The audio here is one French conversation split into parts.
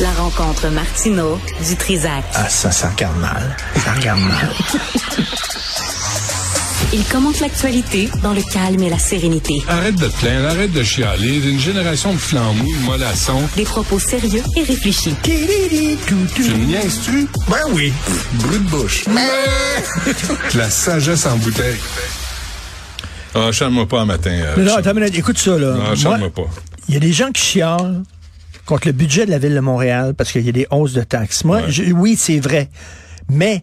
La rencontre Martino du Trizac. Ah, ça, ça regarde mal. Ça regarde mal. Il commente l'actualité dans le calme et la sérénité. Arrête de te plaindre, arrête de chialer. D'une génération de flambous, de mollassons. Des propos sérieux et réfléchis. Tu me niaises-tu? Ben oui. Brut de bouche. La sagesse en bouteille. Ah, chante-moi pas un matin. euh, Non, non, une écoute ça, là. Non, Moi, chante-moi pas. Il y a des gens qui chialent contre le budget de la ville de Montréal parce qu'il y a des hausses de taxes. Moi, Ouais. je- oui, c'est vrai. Mais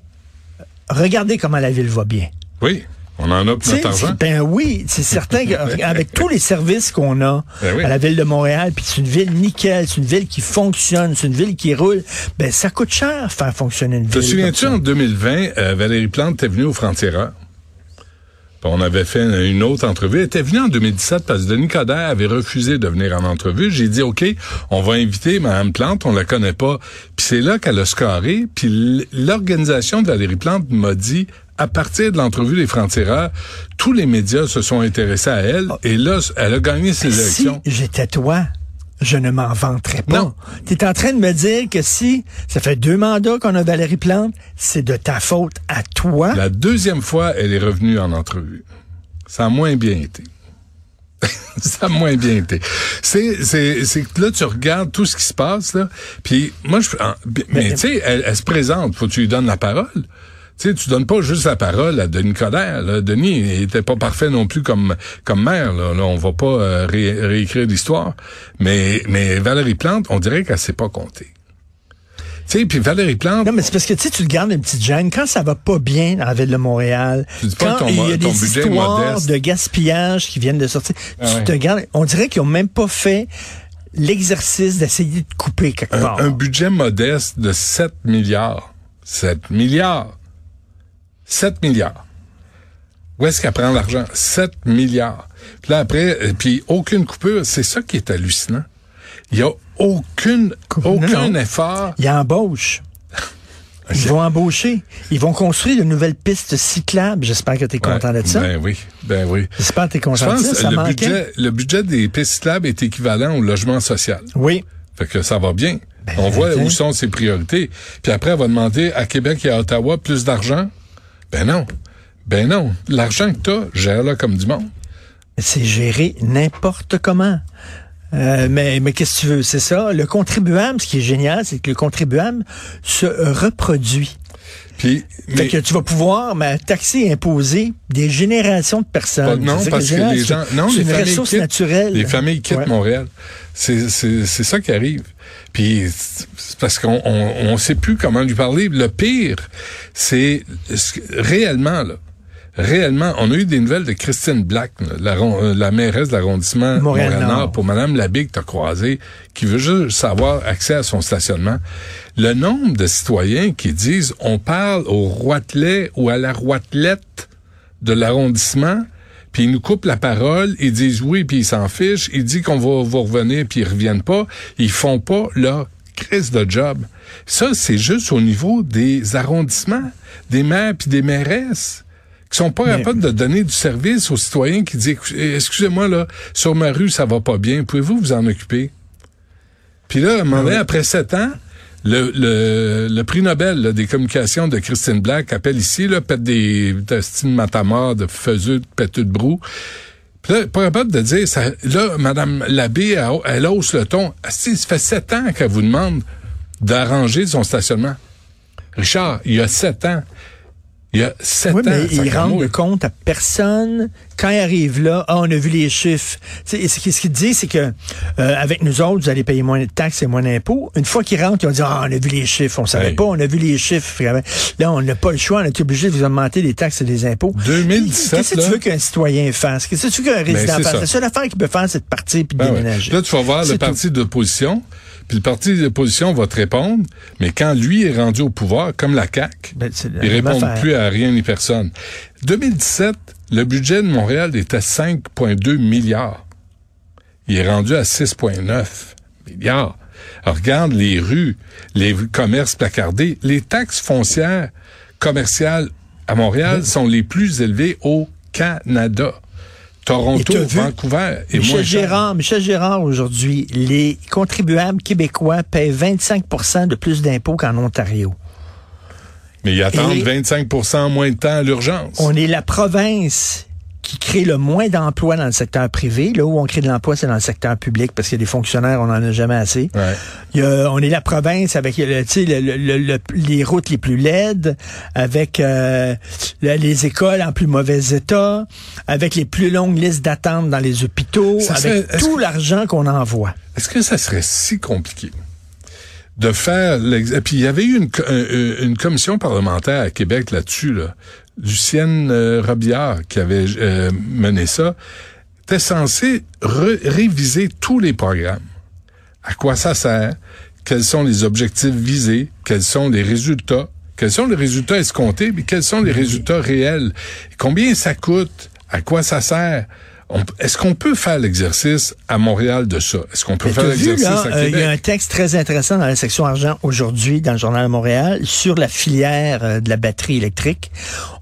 regardez comment la ville va bien. Oui, on en a pour notre argent. Ben oui, c'est certain qu'avec tous les services qu'on a Ben oui. à la ville de Montréal, puis c'est une ville nickel, c'est une ville qui fonctionne, c'est une ville qui roule, ben ça coûte cher faire fonctionner une Te ville. souviens-tu, comme en ça. 2020, euh, Valérie Plante était venue au Frontières. Puis On avait fait une autre entrevue. Elle était venue en 2017 parce que Denis Coderre avait refusé de venir en entrevue. J'ai dit, OK, on va inviter Mme Plante, on la connaît pas. Puis c'est là qu'elle a scoré. Puis l'organisation de Valérie Plante m'a dit, à partir de l'entrevue des Frontières, tous les médias se sont intéressés à elle. Et là, elle a gagné ses Si élections. j'étais toi, je ne m'en vanterais pas. Non. Tu es en train de me dire que si ça fait deux mandats qu'on a Valérie Plante, c'est de ta faute à toi. La deuxième fois, elle est revenue en entrevue. Ça a moins bien été. ça a moins bien été. C'est, c'est, c'est que là, tu regardes tout ce qui se passe, là. Puis, moi, je, en- mais, tu sais, elle, elle se présente. Faut que tu lui donnes la parole. Tu sais, tu donnes pas juste la parole à Denis Coderre. Là. Denis il était pas parfait non plus comme comme maire. Là, là on va pas euh, ré- réécrire l'histoire. Mais mais Valérie Plante, on dirait qu'elle sait pas compter. Tu sais, puis Valérie Plante, Non, mais c'est parce que tu sais, tu gardes une petite gêne. Quand ça va pas bien dans la ville de Montréal, Tu dis pas quand il y a des histoires modeste. de gaspillage qui viennent de sortir, Ah tu ouais. te gardes. On dirait qu'ils ont même pas fait l'exercice d'essayer de couper quelque un, part. un budget modeste de 7 milliards. 7 milliards. 7 milliards. Où est-ce qu'elle prend l'argent? 7 milliards. Puis là, après, euh, puis aucune coupure. C'est ça qui est hallucinant. Il y a aucune, aucun non. effort. Ils embauchent. Ils vont embaucher. Ils vont construire de nouvelles pistes cyclables. J'espère que tu es content de ça. Ben oui, ben oui. J'espère que tu es Je content de ça. le manquait. budget, le budget des pistes cyclables est équivalent au logement social. Oui. Fait que ça va bien. On voit où sont ses priorités. Puis après, elle va demander à Québec et à Ottawa plus d'argent. Ben non. Ben non. L'argent que t'as, gère-le comme du monde. C'est géré n'importe comment. Euh, mais mais qu'est-ce que tu veux? C'est ça. Le contribuable, ce qui est génial, c'est que le contribuable se reproduit. Puis, Fait mais que tu vas pouvoir mais, taxer et imposer des générations de pas- personnes. non, parce que les gens, non, les une familles ressource quittent, naturelle. les familles quittent Ouais. Montréal. C'est, c'est, c'est ça qui arrive. Puis, c'est parce qu'on on, on sait plus comment lui parler. Le pire, c'est réellement, là, réellement, on a eu des nouvelles de Christine Black, la, euh, la mairesse de l'arrondissement Montréal-Nord. Pour Madame que t'as croisé, qui veut juste savoir accès à son stationnement. Le nombre de citoyens qui disent on parle au roitelet ou à la roitelette de l'arrondissement, puis ils nous coupent la parole, ils disent oui, puis ils s'en fichent, ils disent qu'on va vous revenir, puis ils reviennent pas, ils font pas leur crise de job. Ça, c'est juste au niveau des arrondissements, des maires puis des mairesses qui sont pas capables de donner du service aux citoyens qui disent Écoutez, excusez-moi là, sur ma rue ça va pas bien, pouvez-vous vous en occuper? Puis là, à un moment donné, après sept ans, le, le, le prix Nobel là, des communications de Christine Black appelle ici, là, pète des testines matamor de faiseux, de péteux de brou. Puis là, pas capable de dire, ça, là, Madame Labbé, elle, elle hausse le ton. Si, ça fait sept ans qu'elle vous demande d'arranger son stationnement. Richard, il y a sept ans. Il y a sept Oui, ans. mais ils rendent gramouille. compte à personne. Quand ils arrivent là, ah, on a vu les chiffres. Ce qu'ils ce disent, c'est que euh, avec nous autres, vous allez payer moins de taxes et moins d'impôts. Une fois qu'ils rentrent, ils vont dire, ah, on a vu les chiffres. On savait Hey. pas, on a vu les chiffres. Là, on n'a pas le choix. On est obligé de vous augmenter les taxes et les impôts. 2017, Qu'est-ce que tu veux qu'un citoyen fasse? Qu'est-ce que tu veux qu'un résident c'est fasse? La seule affaire qu'il peut faire, c'est de partir puis de Ben ouais. déménager. Là, tu vas voir le tout. parti d'opposition, puis le parti d'opposition va te répondre, mais quand lui est rendu au pouvoir, comme la CAQ, Ben, il répond plus à rien ni personne. 2017, le budget de Montréal était 5,2 milliards. Il est rendu à 6,9 milliards. Alors, regarde les rues, les commerces placardés. Les taxes foncières commerciales à Montréal sont les plus élevées au Canada. Toronto, Vancouver et Michel moins Gérard, Michel Gérard, aujourd'hui, les contribuables québécois paient 25% de plus d'impôts qu'en Ontario. Mais ils attendent 25% moins de temps à l'urgence. On est la province qui crée le moins d'emplois dans le secteur privé. Là où on crée de l'emploi, c'est dans le secteur public parce qu'il y a des fonctionnaires, on n'en a jamais assez. on est la province avec les routes les plus laides, avec euh, les écoles en plus mauvais état, avec les plus longues listes d'attente dans les hôpitaux, avec tout l'argent qu'on envoie. Est-ce que ça serait si compliqué? de faire et puis il y avait eu une, une commission parlementaire à Québec là-dessus là, Lucienne euh, qui avait euh, mené ça, était censé réviser tous les programmes. À quoi ça sert? Quels sont les objectifs visés? Quels sont les résultats? Quels sont les résultats escomptés? Mais quels sont les résultats réels? Combien ça coûte? À quoi ça sert? Est-ce qu'on peut faire l'exercice à Montréal de ça? Est-ce qu'on peut faire l'exercice à Québec? Il y a un texte très intéressant dans la section argent aujourd'hui dans le journal de Montréal sur la filière euh, de la batterie électrique.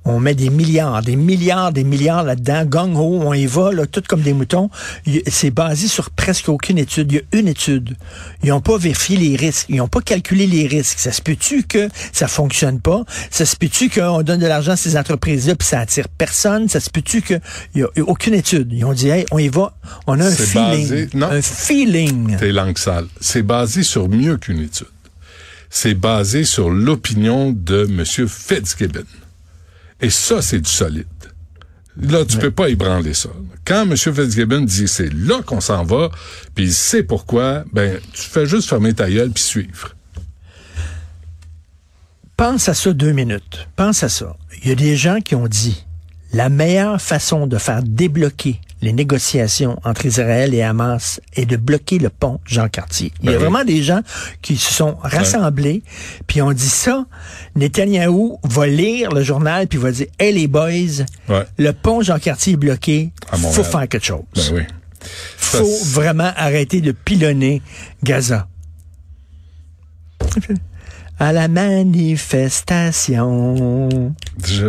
On met des milliards, des milliards, des milliards là-dedans. Gang ho, on y va, là, tout comme des moutons. C'est basé sur presque aucune étude. Il y a une étude. Ils n'ont pas vérifié les risques. Ils n'ont pas calculé les risques. Ça se peut-tu que ça fonctionne pas? Ça se peut-tu qu'on donne de l'argent à ces entreprises-là puis ça attire personne? Ça se peut-tu qu'il n'y a aucune étude? Ils ont dit, hey, on y va, on a un feeling. non, un feeling. T'es langue sale. C'est basé sur mieux qu'une étude. C'est basé sur l'opinion de M. Fitzgibbon. Et ça, c'est du solide. Là, tu peux pas ébranler ça. Quand M. Fitzgibbon dit c'est là qu'on s'en va, puis il sait pourquoi, ben, tu fais juste fermer ta gueule puis suivre. Pense à ça deux minutes. Pense à ça. Il y a des gens qui ont dit la meilleure façon de faire débloquer les négociations entre Israël et Hamas est de bloquer le pont Jean Cartier. Il y a ben vraiment des gens qui se sont rassemblés, puis on dit ça. Netanyahou va lire le journal puis va dire Hey les boys, le pont Jean Cartier est bloqué, faut faire quelque chose. Ben oui. Faut vraiment arrêter de pilonner Gaza à la manifestation. Je...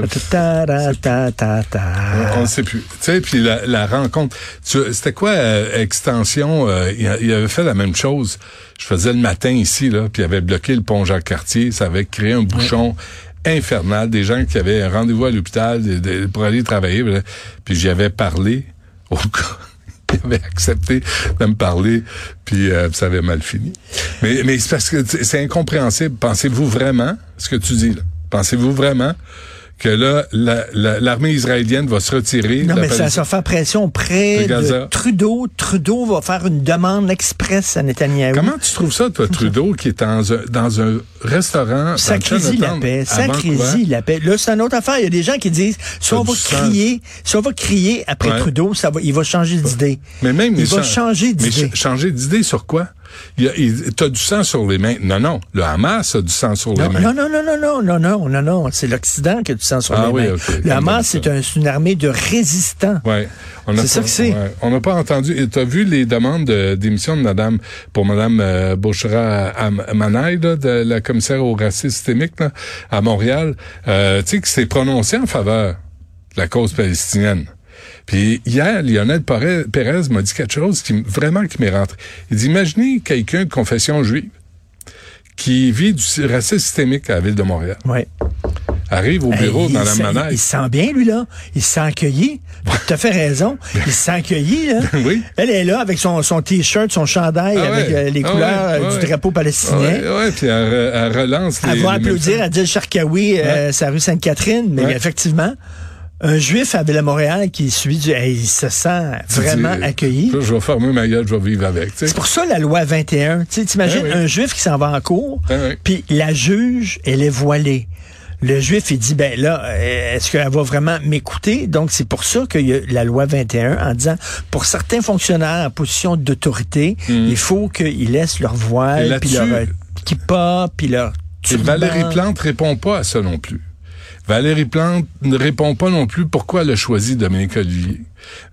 On ne sait plus. Tu sais, puis la, rencontre. C'était quoi euh, extension euh, il, avait fait la même chose. Je faisais le matin ici là, puis il avait bloqué le pont Jacques-Cartier. Ça avait créé un bouchon. infernal, des gens qui avaient un rendez-vous à l'hôpital pour aller travailler, puis j'y avais parlé au il avait accepté de me parler, puis euh, ça avait mal fini. Mais, mais c'est parce que c'est incompréhensible. Pensez-vous vraiment ce que tu dis là? Pensez-vous vraiment que là, l'armée israélienne va se retirer. Non, mais ça va faire pression auprès de, Trudeau. Trudeau va faire une demande express à Netanyahu. Comment tu trouves ça, toi, Trudeau, qui est dans un, dans un restaurant Sacrésie la paix. Sacrésie la paix. Là, c'est une autre affaire. Il y a des gens qui disent, si on va crier, si on va crier après Trudeau, ça va, il va changer d'idée. Mais même, il va changer d'idée. Mais changer d'idée sur quoi? Tu as du sang sur les mains. Non, non. Le Hamas a du sang sur les mains. Non, non, non, non, non, non, non, non. non. C'est l'Occident qui a du sang sur ah les oui, mains. Okay. Le Hamas, c'est une armée de résistants. Ouais. C'est ça que c'est. On n'a pas entendu. Tu as vu les demandes de, d'émission de Madame, pour Madame euh, Bouchera Manaï, de la commissaire au racisme systémique là, à Montréal, euh, tu sais, qui s'est prononcée en faveur de la cause palestinienne. Puis hier, Lionel Pérez m'a dit quelque chose qui vraiment qui m'est rentré. Il dit imaginez quelqu'un de confession juive qui vit du racisme systémique à la ville de Montréal. Oui. Arrive au bureau dans la manette. Il se sent bien, lui, là. Il se sent accueilli. Tu as fait raison. Il se sent accueilli, là. oui. Elle est là avec son, son T-shirt, son chandail, ah avec euh, les ah couleurs euh, du drapeau palestinien. Oui, ouais, puis elle, relance les, Elle va applaudir à Adil Sharkawi, euh, sa rue Sainte-Catherine, mais effectivement, un juif à Ville-Montréal qui suit du, il se sent vraiment accueilli. Je vais fermer ma gueule, je vais vivre avec. C'est pour ça la loi 21. Tu imagines ben un juif qui s'en va en cours, ben puis la juge, elle est voilée. Le juif, il dit, ben là, euh, est-ce qu'elle va vraiment m'écouter? Donc, c'est pour ça qu'il y a la loi 21 en disant, pour certains fonctionnaires en position d'autorité, hmm. il faut qu'ils laissent leur voile, puis leur euh, kippa, puis leur turban. Et Valérie Plante répond pas à ça non plus. Valérie Plante ne répond pas non plus pourquoi elle a choisi Dominique Olivier.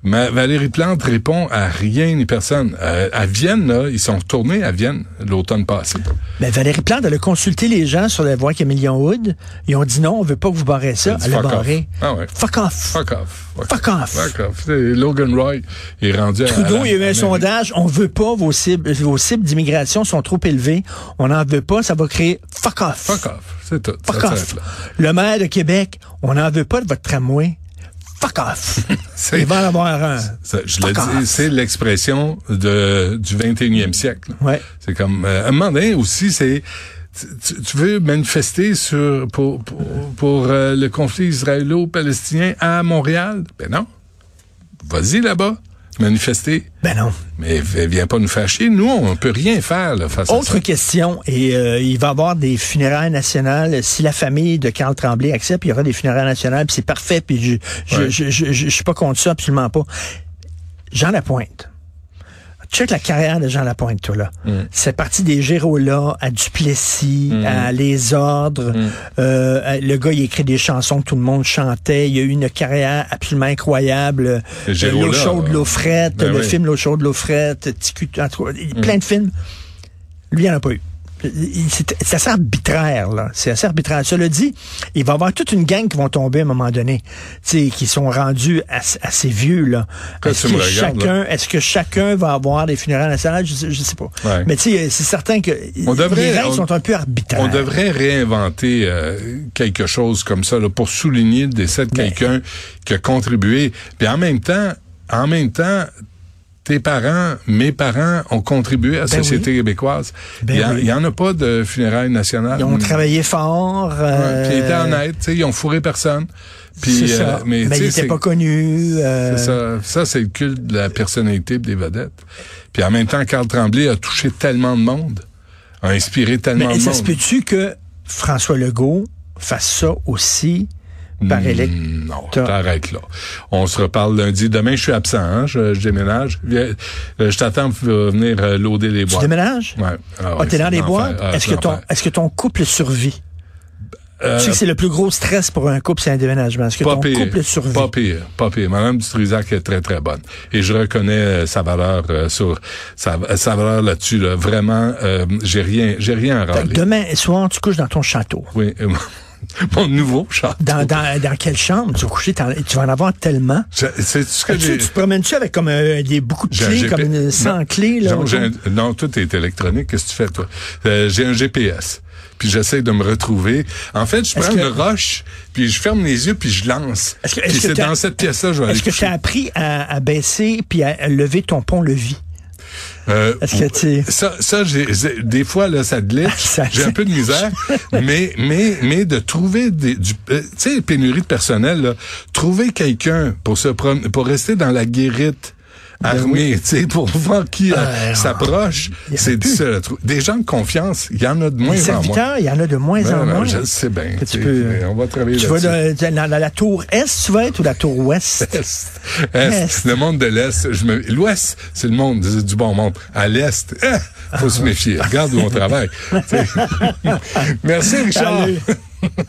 Mais Valérie Plante répond à rien ni personne. Euh, à Vienne, là, ils sont retournés à Vienne l'automne passé. Ben, Valérie Plante, elle a consulté les gens sur la voie Camillion Wood. Ils ont dit non, on veut pas que vous barrez ça. Elle, a barré. Ah ouais. Fuck off. Fuck off. Fuck off. Fuck off. Logan Roy est rendu Trudeau, à il y a eu un sondage. On veut pas vos cibles. Vos cibles d'immigration sont trop élevées. On n'en veut pas. Ça va créer fuck off. Fuck off. C'est tout. Fuck off. Le maire de Québec, on n'en veut pas de votre tramway fuck off. Il va en avoir un. je le dis, c'est l'expression de du 21e siècle. Ouais. C'est comme euh, un moment donné aussi, c'est tu, veux manifester sur pour pour, pour euh, le conflit israélo-palestinien à Montréal? Ben non. Vas-y là-bas manifester. Ben non. Mais viens pas nous faire chier. Nous, on peut rien faire là, face Autre à ça. question, et euh, il va y avoir des funérailles nationales. Si la famille de Carl Tremblay accepte, il y aura des funérailles nationales, puis c'est parfait, puis je je, je, je, je, suis pas contre ça, absolument pas. Jean Lapointe check la carrière de Jean Lapointe, toi, là. Mm. C'est parti des Gérola à Duplessis, mm. à Les Ordres. Mm. Euh, le gars, il écrit des chansons que tout le monde chantait. Il a eu une carrière absolument incroyable. Euh, l'eau chaude, l'eau frette, ben le film L'eau chaude, l'eau frette, plein de films. Lui, il n'en a pas eu c'est assez arbitraire, là. C'est assez arbitraire. Cela dit, il va y avoir toute une gang qui vont tomber à un moment donné, qui sont rendus assez, vieux, là. Est-ce que, chacun, est-ce que chacun va avoir des funérailles nationales? Je, sais, sais pas. Mais tu sais, c'est certain que les règles sont un peu arbitraires. On devrait réinventer euh, quelque chose comme ça, là, pour souligner le décès de quelqu'un qui a contribué. Puis en même temps, en même temps, tes parents, mes parents ont contribué à la ben société québécoise. Ben il n'y en a pas de funérailles nationales. Ils ont travaillé fort. Euh... puis ils étaient honnêtes, ils ont fourré personne. Puis, ça. Euh, mais, mais ils n'étaient pas connus. Euh... Ça, ça c'est le culte de la personnalité des vedettes. Puis en même temps, Carl Tremblay a touché tellement de monde, a inspiré tellement de monde. Mais ça se peut-tu que François Legault fasse ça aussi? Par hmm, Non, t'arrêtes là. On se reparle lundi. Demain, je suis absent, hein? je, déménage. Euh, je t'attends pour venir euh, loader les boîtes. Tu déménages? Ouais. Ah, ah t'es dans les boîtes? Ah, est-ce que ton, est-ce que ton couple survit? Euh, tu sais que c'est le plus gros stress pour un couple, c'est un déménagement. Est-ce que ton couple survit? Pas pire, pas pire. Madame Dutrisac est très, très bonne. Et je reconnais sa valeur sur sa, sa valeur là-dessus. Là. Vraiment, j'ai rien, j'ai rien à râler. Demain soir, tu couches dans ton château. Oui. mon nouveau château. Dans, dans, dans quelle chambre? Tu vas coucher? Tu vas en avoir tellement. C'est ce que tu, tu te promènes-tu avec comme euh, des, beaucoup de clés, comme une, 100 clés? Là, non, tout est électronique. Qu'est-ce que tu fais, toi? Euh, j'ai un GPS puis j'essaie de me retrouver. En fait, je prends le roche, puis je ferme les yeux, puis je lance. Est-ce que, c'est dans cette pièce-là je vais Est-ce que tu as appris à, à, baisser puis à lever ton pont-levis? Euh, ça, ça j'ai, des fois là, ça glitch. j'ai un peu de misère, mais mais mais de trouver des, du, euh, tu sais, pénurie de personnel, là, trouver quelqu'un pour se pour rester dans la guérite ben armée, tu sais, pour voir qui euh, s'approche. C'est Des gens de confiance, il y en a de moins en moins. il y en a de moins ben en moins. Je sais bien. Tu peux, on va travailler Tu vas dans, la tour Est, tu vas être, ou la tour Ouest? Est. Est. Le monde de l'Est. Me... L'Ouest, c'est le monde du bon monde. À l'Est, eh, faut se méfier. Regarde où on travaille. Merci, Richard.